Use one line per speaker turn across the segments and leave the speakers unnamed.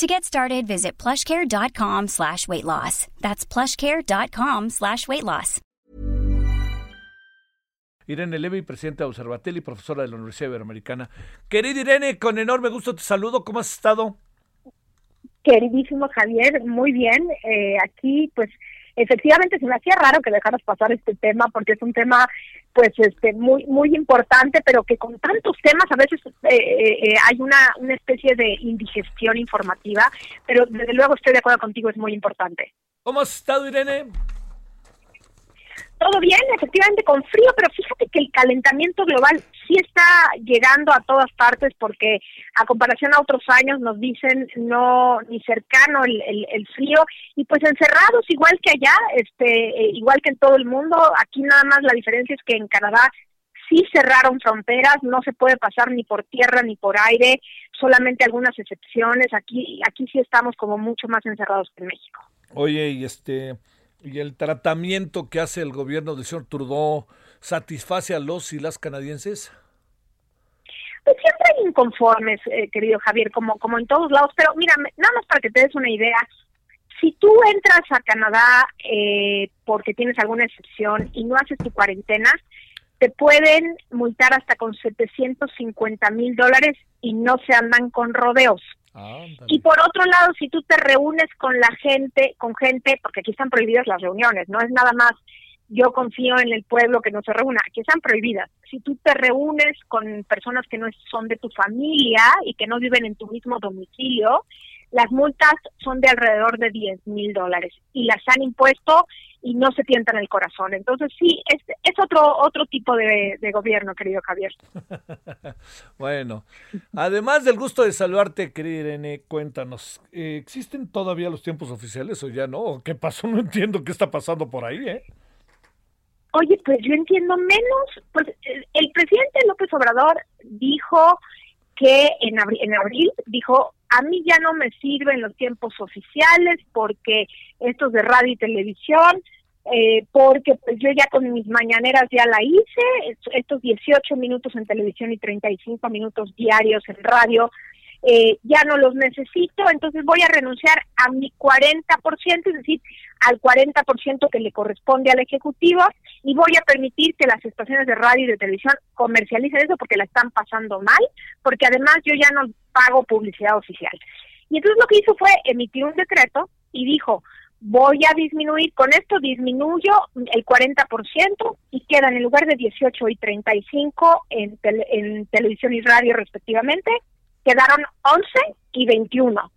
To get started, visit plushcare.com slash weight loss. That's plushcare.com slash weight loss.
Irene Levy, presidenta de Observatel y profesora de la Universidad Iberoamericana. Querida Irene, con enorme gusto te saludo. ¿Cómo has estado?
Queridísimo Javier, muy bien. Eh, aquí, pues, efectivamente se me hacía raro que dejaras pasar este tema porque es un tema pues este muy muy importante pero que con tantos temas a veces eh, eh, hay una una especie de indigestión informativa pero desde luego estoy de acuerdo contigo es muy importante
¿Cómo has estado Irene?
Todo bien, efectivamente con frío, pero fíjate que el calentamiento global sí está llegando a todas partes porque a comparación a otros años nos dicen no ni cercano el, el, frío y pues encerrados igual que allá, este eh, igual que en todo el mundo, aquí nada más la diferencia es que en Canadá sí cerraron fronteras, no se puede pasar ni por tierra ni por aire, solamente algunas excepciones, aquí aquí sí estamos como mucho más encerrados que en México.
Oye, y este y el tratamiento que hace el gobierno del señor Trudeau satisface a los y las canadienses?
Pues siempre hay inconformes, eh, querido Javier, como, como en todos lados, pero mira, nada más para que te des una idea, si tú entras a Canadá eh, porque tienes alguna excepción y no haces tu cuarentena, te pueden multar hasta con 750 mil dólares y no se andan con rodeos y por otro lado, si tú te reúnes con la gente, con gente, porque aquí están prohibidas las reuniones, no es nada más yo confío en el pueblo que no se reúna, aquí están prohibidas. Si tú te reúnes con personas que no son de tu familia y que no viven en tu mismo domicilio, las multas son de alrededor de 10 mil dólares y las han impuesto y no se tientan el corazón. Entonces sí, es, es otro, otro tipo de, gobierno, querido Javier.
bueno, además del gusto de saludarte, querida Irene, cuéntanos, eh, ¿existen todavía los tiempos oficiales o ya no? ¿Qué pasó? No entiendo qué está pasando por ahí, ¿eh?
Oye, pues yo entiendo menos, pues el presidente López Obrador dijo que en abril, en abril dijo, a mí ya no me sirven los tiempos oficiales porque estos de radio y televisión, eh, porque pues yo ya con mis mañaneras ya la hice, estos 18 minutos en televisión y 35 minutos diarios en radio, eh, ya no los necesito, entonces voy a renunciar a mi 40%, es decir, al 40% que le corresponde al Ejecutivo y voy a permitir que las estaciones de radio y de televisión comercialicen eso porque la están pasando mal, porque además yo ya no pago publicidad oficial. Y entonces lo que hizo fue emitir un decreto y dijo, voy a disminuir, con esto disminuyo el 40% y quedan en lugar de 18 y 35 en, en televisión y radio respectivamente, quedaron 11 y 21.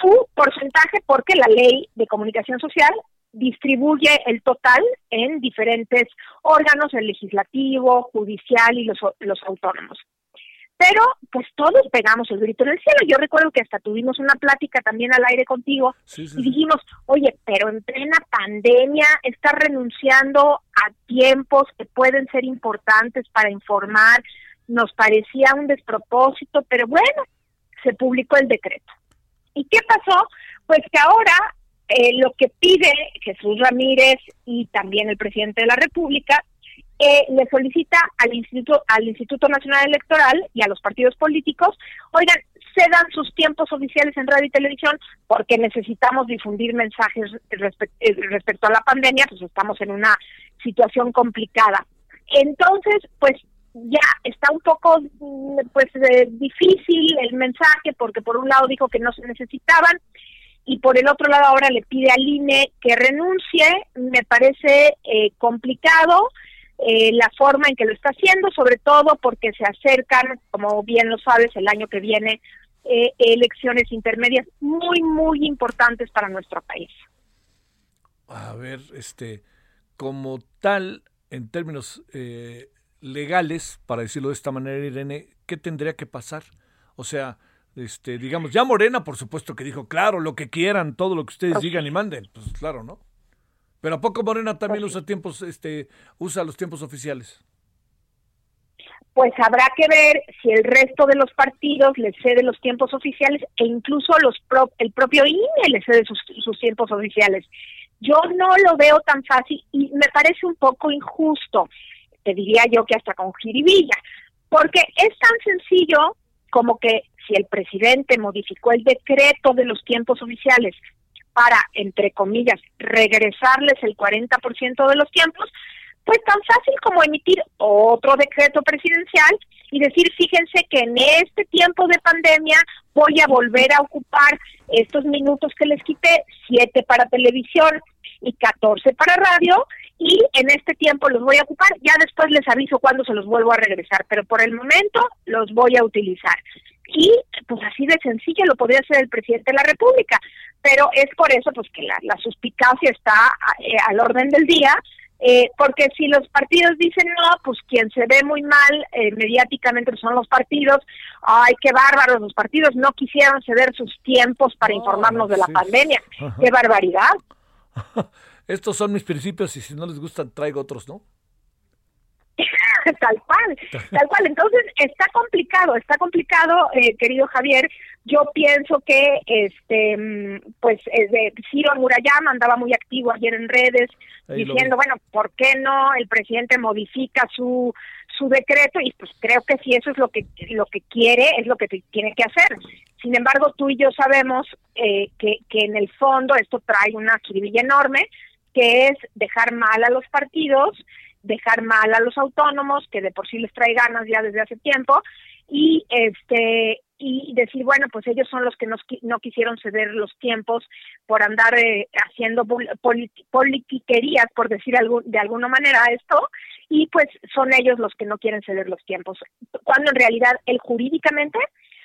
Su porcentaje porque la ley de comunicación social distribuye el total en diferentes órganos, el legislativo, judicial y los, los autónomos. Pero pues todos pegamos el grito en el cielo. Yo recuerdo que hasta tuvimos una plática también al aire contigo y dijimos, oye, pero en plena pandemia está renunciando a tiempos que pueden ser importantes para informar, nos parecía un despropósito, pero bueno, se publicó el decreto. ¿Y qué pasó? Pues que ahora eh, lo que pide Jesús Ramírez y también el presidente de la República eh, le solicita al Instituto, al Instituto Nacional Electoral y a los partidos políticos, oigan, cedan sus tiempos oficiales en radio y televisión porque necesitamos difundir mensajes eh, respecto a la pandemia, pues estamos en una situación complicada. Entonces, pues ya está un poco mm, pues eh, difícil el mensaje porque por un lado dijo que no se necesitaban y por el otro lado ahora le pide al INE que renuncie, me parece eh, complicado eh, la forma en que lo está haciendo, sobre todo porque se acercan, como bien lo sabes, el año que viene elecciones intermedias muy, muy importantes para nuestro país.
A ver, este, como tal, en términos legales, para decirlo de esta manera, Irene, ¿qué tendría que pasar? O sea, este, digamos, ya Morena, por supuesto que dijo, claro, lo que quieran, todo lo que ustedes digan y manden, pues claro, ¿no? Pero ¿a poco Morena también usa tiempos, este, usa los tiempos oficiales?
Pues habrá que ver si el resto de los partidos les cede los tiempos oficiales e incluso los el propio INE le cede sus, sus tiempos oficiales. Yo no lo veo tan fácil y me parece un poco injusto, te diría yo que hasta con jiribilla, porque es tan sencillo como que si el presidente modificó el decreto de los tiempos oficiales para, entre comillas, regresarles el 40% de los tiempos, pues tan fácil como emitir otro decreto presidencial y decir, fíjense que en este tiempo de pandemia voy a volver a ocupar estos minutos que les quité, siete para televisión y 14 para radio, y en este tiempo los voy a ocupar, ya después les aviso cuándo se los vuelvo a regresar, pero por el momento los voy a utilizar. Y pues así de sencillo lo podría hacer el presidente de la República, pero es por eso pues que la, la suspicacia está eh, al orden del día, eh, porque si los partidos dicen no, pues quien se ve muy mal eh, mediáticamente son los partidos. Ay, qué bárbaros, los partidos no quisieron ceder sus tiempos para informarnos de la pandemia. Qué barbaridad.
Estos son mis principios y si no les gustan traigo otros, ¿no?
tal cual, tal cual. Entonces está complicado, está complicado, eh, querido Javier. Yo pienso que, este, mm, pues, eh, Ciro Murayama andaba muy activo ayer en redes diciendo, bueno, ¿por qué no el presidente modifica su su decreto? Y pues creo que si eso es lo que lo que quiere, es lo que tiene que hacer. Sin embargo, tú y yo sabemos eh, que, que en el fondo esto trae una quiribilla enorme, que es dejar mal a los partidos, dejar mal a los autónomos, que de por sí les trae ganas ya desde hace tiempo, y este y decir, bueno, pues ellos son los que no quisieron ceder los tiempos por andar eh, haciendo politiquerías, por decir de alguna manera esto, y pues son ellos los que no quieren ceder los tiempos. Cuando en realidad él jurídicamente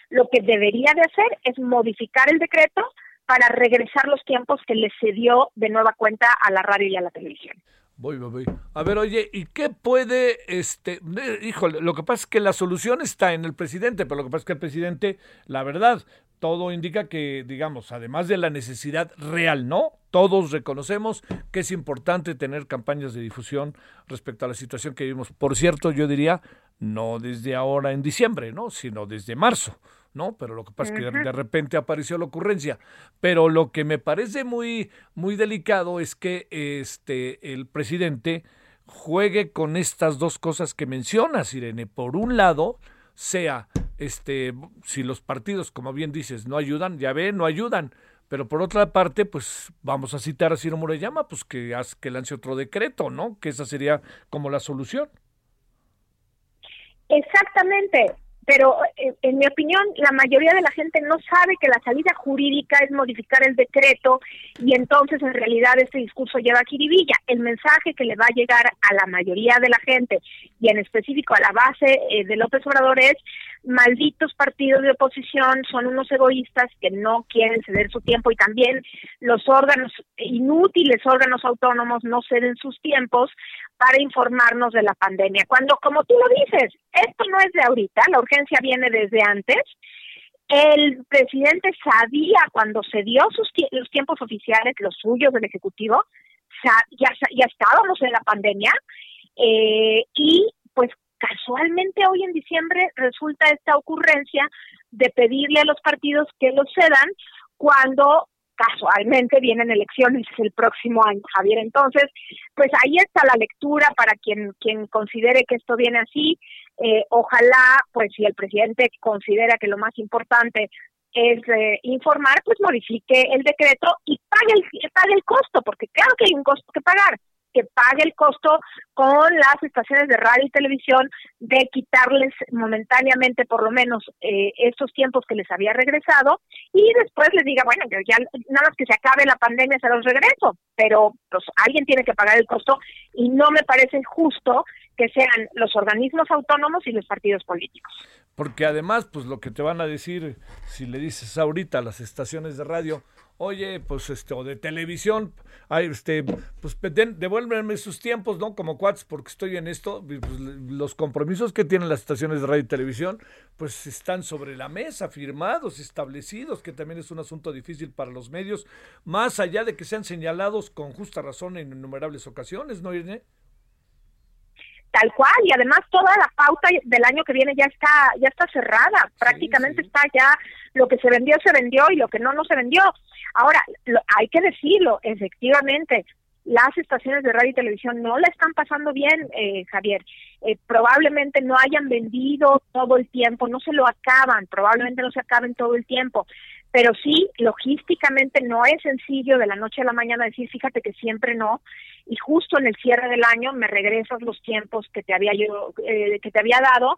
lo que debería de hacer es modificar el decreto para regresar los tiempos que le cedió de nueva cuenta a la radio y a la televisión.
Voy, voy, voy. A ver, oye, ¿y qué puede, este, híjole, lo que pasa es que la solución está en el presidente, pero lo que pasa es que el presidente, la verdad, todo indica que, digamos, además de la necesidad real, ¿no? Todos reconocemos que es importante tener campañas de difusión respecto a la situación que vivimos. Por cierto, yo diría, no desde ahora en diciembre, ¿no? Sino desde marzo. ¿No? Pero lo que pasa es que de repente apareció la ocurrencia. Pero lo que me parece muy, muy delicado es que este, el presidente juegue con estas dos cosas que mencionas, Irene. Por un lado, sea, este, si los partidos, como bien dices, no ayudan, ya ve, no ayudan. Pero por otra parte, pues vamos a citar a Ciro Morellama, pues que, que lance otro decreto, ¿no? Que esa sería como la solución.
Exactamente pero eh, en mi opinión la mayoría de la gente no sabe que la salida jurídica es modificar el decreto y entonces en realidad este discurso lleva a Kiribilla. El mensaje que le va a llegar a la mayoría de la gente y en específico a la base eh, de López Obrador es malditos partidos de oposición son unos egoístas que no quieren ceder su tiempo y también los órganos inútiles órganos autónomos no ceden sus tiempos para informarnos de la pandemia. Cuando, como tú lo dices, esto no es de ahorita, la urgencia viene desde antes. El presidente sabía cuando se dio sus los tiempos oficiales, los suyos del Ejecutivo, ya, estábamos en la pandemia eh, y pues casualmente hoy en diciembre resulta esta ocurrencia de pedirle a los partidos que los cedan cuando casualmente vienen elecciones el próximo año, Javier. Entonces, pues ahí está la lectura para quien quien considere que esto viene así. Eh, ojalá, pues si el presidente considera que lo más importante es eh, informar, pues modifique el decreto y pague el, pague el costo, porque claro que hay un costo que pagar que pague el costo con las estaciones de radio y televisión de quitarles momentáneamente por lo menos eh, estos tiempos que les había regresado y después les diga, bueno, ya nada más que se acabe la pandemia se los regreso, pero pues alguien tiene que pagar el costo y no me parece justo que sean los organismos autónomos y los partidos políticos.
Porque además, pues lo que te van a decir, si le dices ahorita a las estaciones de radio, oye, pues este, o de televisión, ay, este, pues devuélveme sus tiempos, ¿no? Como cuates, porque estoy en esto, pues, los compromisos que tienen las estaciones de radio y televisión, pues están sobre la mesa, firmados, establecidos, que también es un asunto difícil para los medios, más allá de que sean señalados con justa razón en innumerables ocasiones, ¿no, Irene?
Tal cual y además toda la pauta del año que viene ya está ya está cerrada. Prácticamente está ya lo que se vendió se vendió y lo que no no se vendió. Ahora hay que decirlo efectivamente las estaciones de radio y televisión no la están pasando bien, eh, Javier. Eh, probablemente no hayan vendido todo el tiempo, no se lo acaban, probablemente no se acaben todo el tiempo, pero sí, logísticamente no es sencillo de la noche a la mañana decir, fíjate que siempre no, y justo en el cierre del año me regresas los tiempos que te había yo, eh, que te había dado,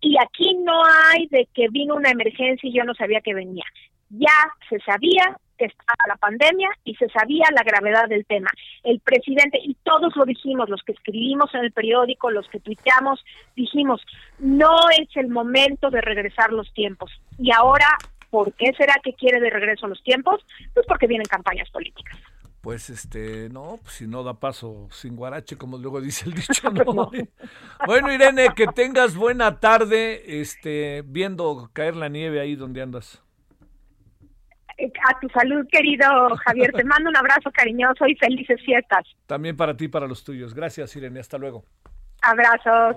y aquí no hay de que vino una emergencia y yo no sabía que venía. Ya se sabía, que estaba la pandemia y se sabía la gravedad del tema. El presidente, y todos lo dijimos, los que escribimos en el periódico, los que tuiteamos, dijimos, no es el momento de regresar los tiempos. Y ahora, ¿por qué será que quiere de regreso los tiempos? Pues porque vienen campañas políticas
pues este, no, pues si no da paso sin guarache, como luego dice el dicho, ¿no? bueno, Irene, que tengas buena tarde, este, viendo caer la nieve ahí donde andas.
A tu salud, querido Javier. Te mando un abrazo cariñoso y felices fiestas.
También para ti y para los tuyos. Gracias, Irene. Hasta luego.
Abrazos.